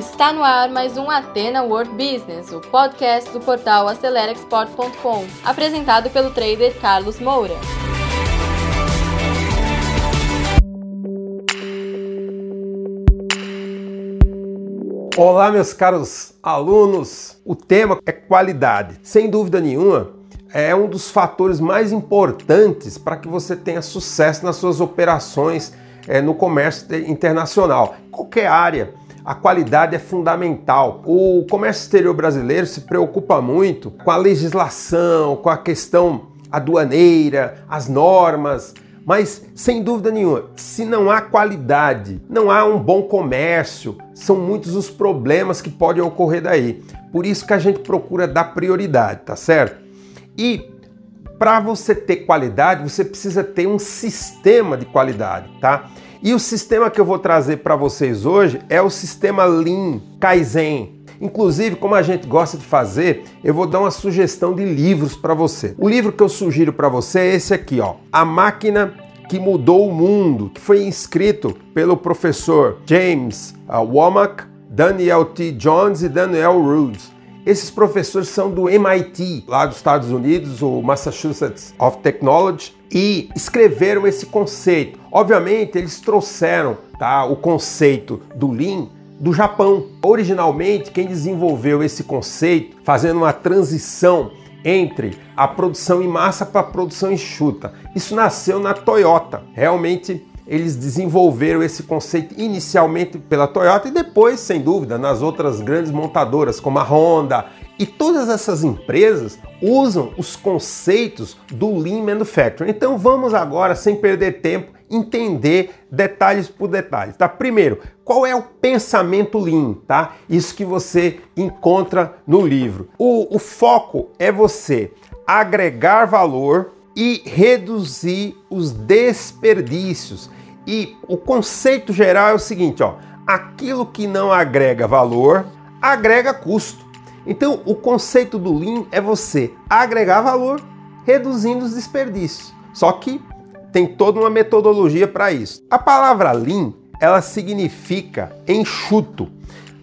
Está no ar mais um Atena World Business, o podcast do portal AceleraExport.com, apresentado pelo trader Carlos Moura. Olá, meus caros alunos. O tema é qualidade. Sem dúvida nenhuma, é um dos fatores mais importantes para que você tenha sucesso nas suas operações é, no comércio internacional. Qualquer área, a qualidade é fundamental. O comércio exterior brasileiro se preocupa muito com a legislação, com a questão aduaneira, as normas. Mas, sem dúvida nenhuma, se não há qualidade, não há um bom comércio, são muitos os problemas que podem ocorrer daí. Por isso que a gente procura dar prioridade, tá certo? E para você ter qualidade, você precisa ter um sistema de qualidade, tá? E o sistema que eu vou trazer para vocês hoje é o sistema Lean Kaizen. Inclusive, como a gente gosta de fazer, eu vou dar uma sugestão de livros para você. O livro que eu sugiro para você é esse aqui, ó, A Máquina que Mudou o Mundo, que foi escrito pelo professor James uh, Womack, Daniel T. Jones e Daniel Rhodes. Esses professores são do MIT, lá dos Estados Unidos, o Massachusetts of Technology, e escreveram esse conceito. Obviamente, eles trouxeram tá, o conceito do Lean do Japão. Originalmente, quem desenvolveu esse conceito, fazendo uma transição entre a produção em massa para a produção enxuta. Isso nasceu na Toyota. Realmente eles desenvolveram esse conceito inicialmente pela Toyota e depois, sem dúvida, nas outras grandes montadoras como a Honda. E todas essas empresas usam os conceitos do Lean Manufacturing. Então vamos agora, sem perder tempo, entender detalhes por detalhes, tá? Primeiro, qual é o pensamento Lean, tá? Isso que você encontra no livro. O, o foco é você agregar valor e reduzir os desperdícios. E o conceito geral é o seguinte, ó, aquilo que não agrega valor, agrega custo. Então, o conceito do Lean é você agregar valor, reduzindo os desperdícios. Só que tem toda uma metodologia para isso. A palavra Lean, ela significa enxuto.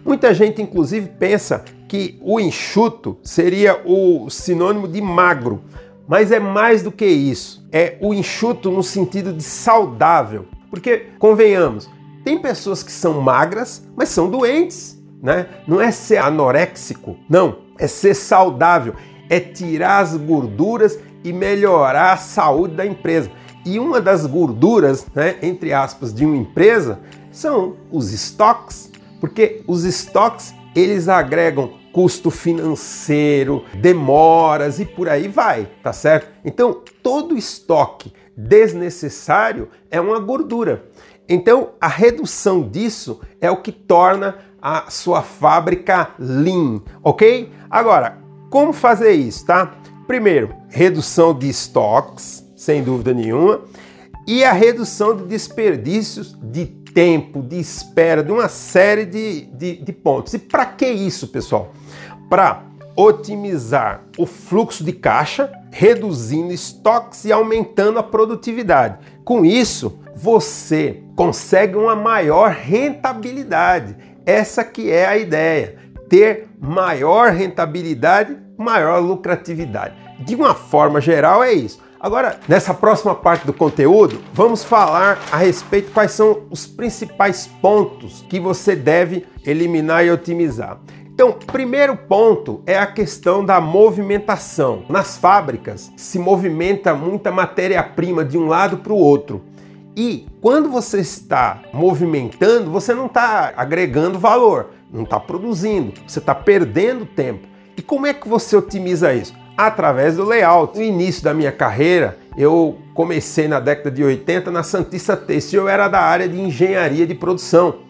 Muita gente inclusive pensa que o enxuto seria o sinônimo de magro, mas é mais do que isso. É o enxuto no sentido de saudável. Porque, convenhamos, tem pessoas que são magras, mas são doentes, né? Não é ser anoréxico, não, é ser saudável, é tirar as gorduras e melhorar a saúde da empresa. E uma das gorduras, né, entre aspas, de uma empresa são os estoques, porque os estoques eles agregam custo financeiro, demoras e por aí vai, tá certo? Então, todo estoque desnecessário é uma gordura. Então, a redução disso é o que torna a sua fábrica lean, ok? Agora, como fazer isso, tá? Primeiro, redução de estoques, sem dúvida nenhuma, e a redução de desperdícios de tempo, de espera, de uma série de, de, de pontos. E para que isso, pessoal? Para otimizar o fluxo de caixa, reduzindo estoques e aumentando a produtividade. Com isso, você consegue uma maior rentabilidade. Essa que é a ideia, ter maior rentabilidade, maior lucratividade. De uma forma geral é isso. Agora, nessa próxima parte do conteúdo, vamos falar a respeito quais são os principais pontos que você deve eliminar e otimizar. Então, primeiro ponto é a questão da movimentação. Nas fábricas se movimenta muita matéria-prima de um lado para o outro. E quando você está movimentando, você não está agregando valor, não está produzindo, você está perdendo tempo. E como é que você otimiza isso? Através do layout. No início da minha carreira, eu comecei na década de 80 na Santista Têxtil, eu era da área de engenharia de produção.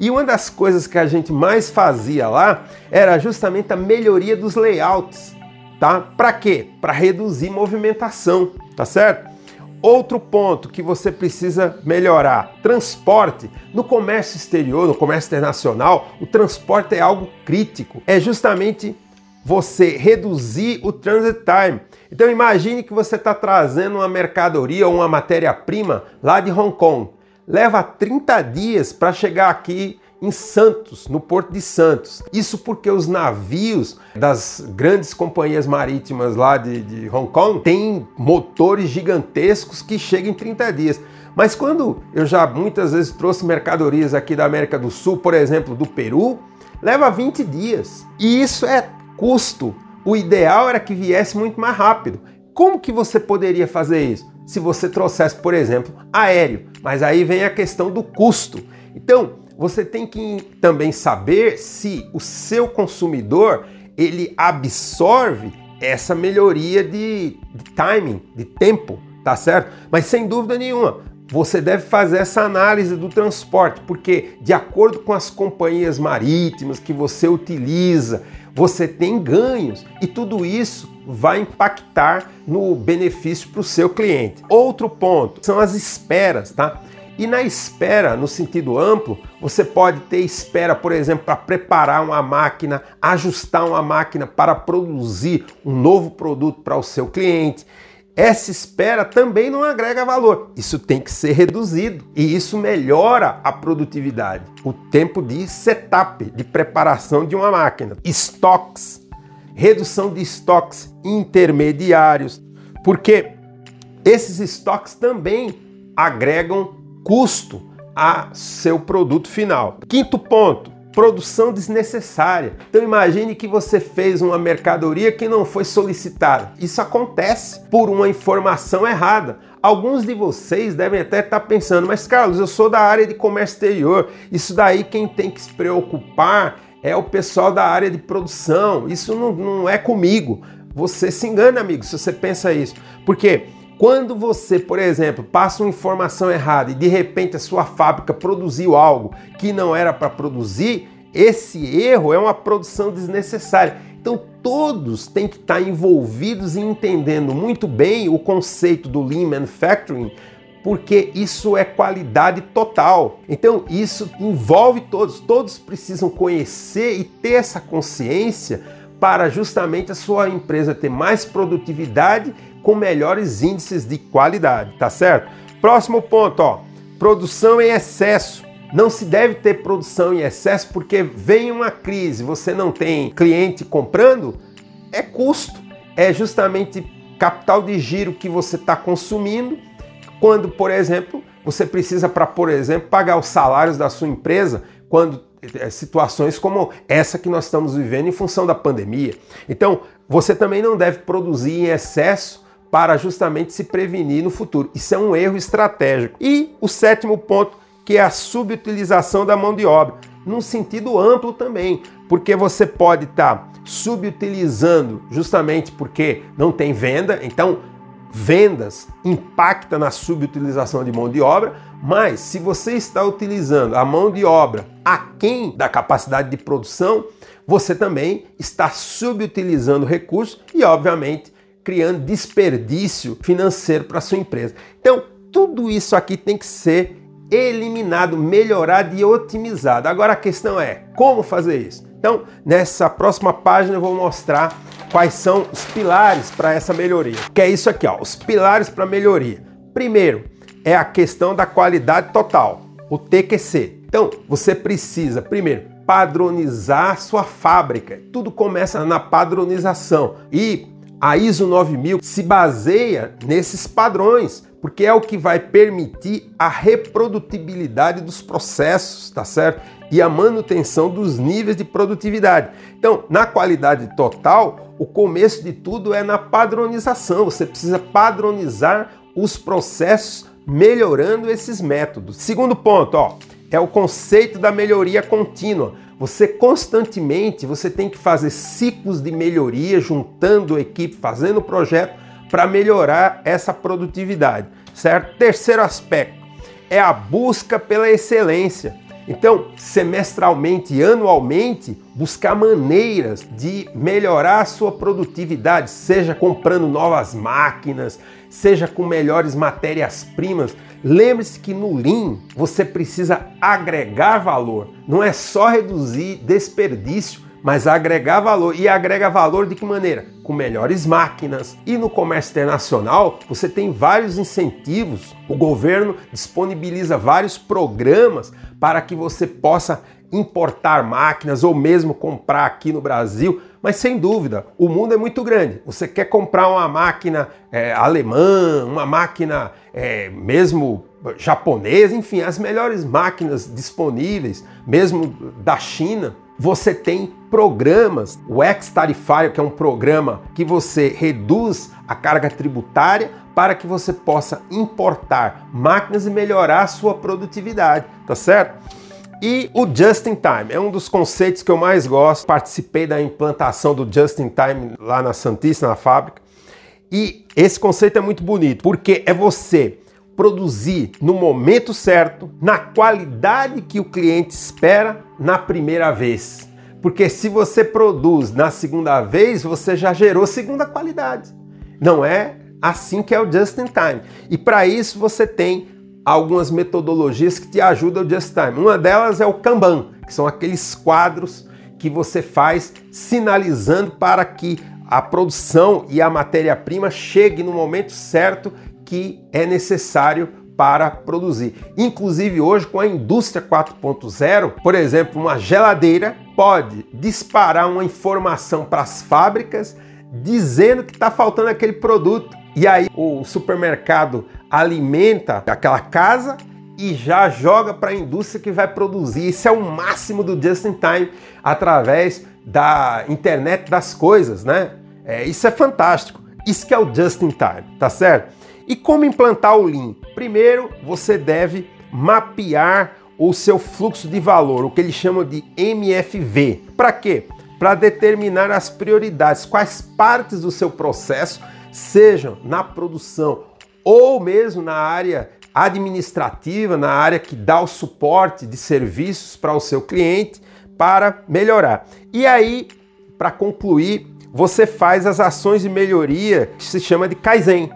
E uma das coisas que a gente mais fazia lá era justamente a melhoria dos layouts, tá? Para quê? Para reduzir movimentação, tá certo? Outro ponto que você precisa melhorar: transporte. No comércio exterior, no comércio internacional, o transporte é algo crítico. É justamente você reduzir o transit time. Então imagine que você está trazendo uma mercadoria ou uma matéria-prima lá de Hong Kong leva 30 dias para chegar aqui em Santos, no Porto de Santos. Isso porque os navios das grandes companhias marítimas lá de, de Hong Kong têm motores gigantescos que chegam em 30 dias. Mas quando eu já muitas vezes trouxe mercadorias aqui da América do Sul, por exemplo, do Peru, leva 20 dias. E isso é custo. O ideal era que viesse muito mais rápido. Como que você poderia fazer isso? Se você trouxesse, por exemplo, aéreo. Mas aí vem a questão do custo. Então, você tem que também saber se o seu consumidor ele absorve essa melhoria de, de timing, de tempo, tá certo? Mas sem dúvida nenhuma, você deve fazer essa análise do transporte, porque de acordo com as companhias marítimas que você utiliza, você tem ganhos e tudo isso vai impactar no benefício para o seu cliente. Outro ponto são as esperas, tá? E na espera, no sentido amplo, você pode ter espera, por exemplo, para preparar uma máquina, ajustar uma máquina para produzir um novo produto para o seu cliente. Essa espera também não agrega valor. Isso tem que ser reduzido e isso melhora a produtividade. O tempo de setup, de preparação de uma máquina. Estoques, redução de estoques intermediários, porque esses estoques também agregam custo a seu produto final. Quinto ponto, produção desnecessária. Então imagine que você fez uma mercadoria que não foi solicitada. Isso acontece por uma informação errada. Alguns de vocês devem até estar pensando, mas Carlos, eu sou da área de comércio exterior. Isso daí quem tem que se preocupar é o pessoal da área de produção. Isso não, não é comigo. Você se engana, amigo, se você pensa isso. Porque quando você, por exemplo, passa uma informação errada e de repente a sua fábrica produziu algo que não era para produzir, esse erro é uma produção desnecessária. Então todos têm que estar envolvidos e entendendo muito bem o conceito do Lean Manufacturing, porque isso é qualidade total. Então isso envolve todos, todos precisam conhecer e ter essa consciência para justamente a sua empresa ter mais produtividade com melhores índices de qualidade, tá certo? Próximo ponto, ó, produção em excesso. Não se deve ter produção em excesso porque vem uma crise, você não tem cliente comprando, é custo, é justamente capital de giro que você está consumindo. Quando, por exemplo, você precisa para, por exemplo, pagar os salários da sua empresa, quando situações como essa que nós estamos vivendo em função da pandemia. Então, você também não deve produzir em excesso para justamente se prevenir no futuro. Isso é um erro estratégico. E o sétimo ponto, que é a subutilização da mão de obra, num sentido amplo também, porque você pode estar tá subutilizando justamente porque não tem venda, então vendas impacta na subutilização de mão de obra, mas se você está utilizando a mão de obra aquém da capacidade de produção, você também está subutilizando recursos e, obviamente, criando desperdício financeiro para sua empresa. Então, tudo isso aqui tem que ser eliminado, melhorado e otimizado. Agora a questão é como fazer isso. Então, nessa próxima página eu vou mostrar quais são os pilares para essa melhoria. Que é isso aqui, ó, os pilares para melhoria. Primeiro, é a questão da qualidade total, o TQC. Então, você precisa, primeiro, padronizar sua fábrica. Tudo começa na padronização. E a ISO 9000 se baseia nesses padrões, porque é o que vai permitir a reprodutibilidade dos processos, tá certo? E a manutenção dos níveis de produtividade. Então, na qualidade total, o começo de tudo é na padronização. Você precisa padronizar os processos melhorando esses métodos. Segundo ponto, ó, é o conceito da melhoria contínua. Você constantemente você tem que fazer ciclos de melhoria, juntando a equipe, fazendo o projeto para melhorar essa produtividade, certo? Terceiro aspecto é a busca pela excelência. Então, semestralmente e anualmente, buscar maneiras de melhorar a sua produtividade, seja comprando novas máquinas, seja com melhores matérias-primas. Lembre-se que no Lean você precisa agregar valor, não é só reduzir desperdício mas agregar valor. E agrega valor de que maneira? Com melhores máquinas. E no comércio internacional, você tem vários incentivos. O governo disponibiliza vários programas para que você possa importar máquinas ou mesmo comprar aqui no Brasil. Mas sem dúvida, o mundo é muito grande. Você quer comprar uma máquina é, alemã, uma máquina é, mesmo japonesa, enfim, as melhores máquinas disponíveis, mesmo da China você tem programas, o ex-tarifário, que é um programa que você reduz a carga tributária para que você possa importar máquinas e melhorar a sua produtividade, tá certo? E o Just in Time é um dos conceitos que eu mais gosto. Participei da implantação do Just in Time lá na Santíssima na fábrica. E esse conceito é muito bonito, porque é você produzir no momento certo, na qualidade que o cliente espera na primeira vez. Porque se você produz na segunda vez, você já gerou segunda qualidade. Não é assim que é o just in time. E para isso você tem algumas metodologias que te ajudam o just time. Uma delas é o Kanban, que são aqueles quadros que você faz sinalizando para que a produção e a matéria-prima chegue no momento certo que é necessário para produzir. Inclusive hoje com a indústria 4.0, por exemplo, uma geladeira pode disparar uma informação para as fábricas dizendo que está faltando aquele produto. E aí o supermercado alimenta aquela casa e já joga para a indústria que vai produzir. Isso é o máximo do just in time através da internet das coisas, né? É, isso é fantástico. Isso que é o just in time, tá certo? E como implantar o Lean? Primeiro, você deve mapear o seu fluxo de valor, o que eles chamam de MFV. Para quê? Para determinar as prioridades, quais partes do seu processo, sejam na produção ou mesmo na área administrativa, na área que dá o suporte de serviços para o seu cliente, para melhorar. E aí, para concluir, você faz as ações de melhoria que se chama de Kaizen.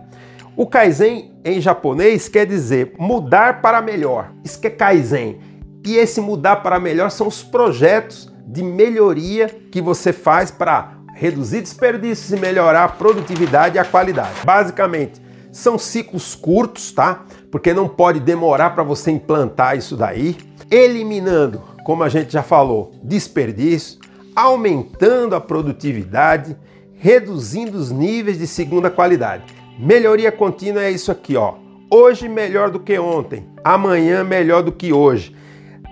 O Kaizen em japonês quer dizer mudar para melhor. Isso que é Kaizen. E esse mudar para melhor são os projetos de melhoria que você faz para reduzir desperdícios e melhorar a produtividade e a qualidade. Basicamente, são ciclos curtos, tá? Porque não pode demorar para você implantar isso daí, eliminando, como a gente já falou, desperdício, aumentando a produtividade, reduzindo os níveis de segunda qualidade. Melhoria contínua é isso aqui, ó. Hoje melhor do que ontem, amanhã melhor do que hoje.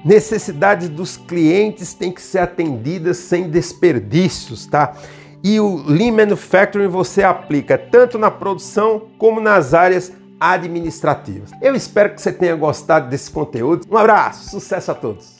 Necessidades dos clientes têm que ser atendidas sem desperdícios, tá? E o Lean Manufacturing você aplica tanto na produção como nas áreas administrativas. Eu espero que você tenha gostado desse conteúdo. Um abraço, sucesso a todos!